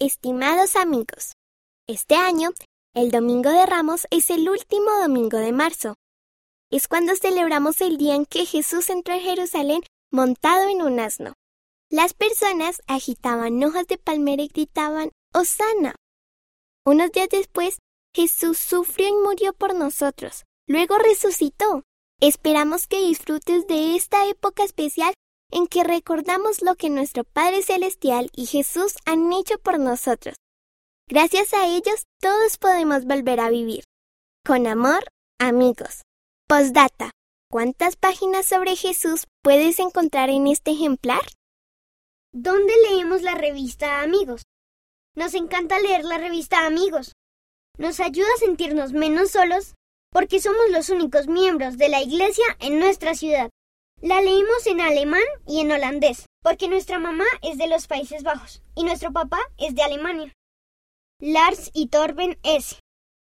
Estimados amigos, este año, el Domingo de Ramos es el último domingo de marzo. Es cuando celebramos el día en que Jesús entró a Jerusalén montado en un asno. Las personas agitaban hojas de palmera y gritaban, ¡Osana! Unos días después, Jesús sufrió y murió por nosotros. Luego resucitó. Esperamos que disfrutes de esta época especial en que recordamos lo que nuestro Padre Celestial y Jesús han hecho por nosotros. Gracias a ellos todos podemos volver a vivir. Con amor, amigos. Postdata. ¿Cuántas páginas sobre Jesús puedes encontrar en este ejemplar? ¿Dónde leemos la revista Amigos? Nos encanta leer la revista Amigos. Nos ayuda a sentirnos menos solos porque somos los únicos miembros de la iglesia en nuestra ciudad. La leímos en alemán y en holandés, porque nuestra mamá es de los Países Bajos y nuestro papá es de Alemania. Lars y Torben S.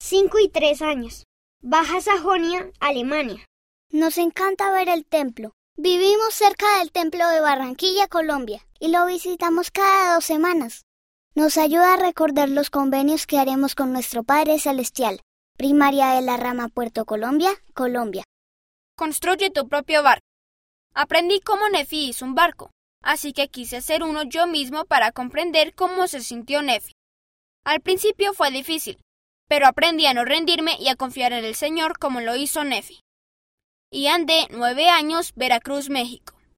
5 y 3 años. Baja Sajonia, Alemania. Nos encanta ver el templo. Vivimos cerca del templo de Barranquilla, Colombia, y lo visitamos cada dos semanas. Nos ayuda a recordar los convenios que haremos con nuestro Padre Celestial. Primaria de la Rama Puerto Colombia, Colombia. Construye tu propio barco. Aprendí cómo Nefi hizo un barco, así que quise hacer uno yo mismo para comprender cómo se sintió Nefi. Al principio fue difícil, pero aprendí a no rendirme y a confiar en el Señor como lo hizo Nefi. Y andé nueve años Veracruz, México.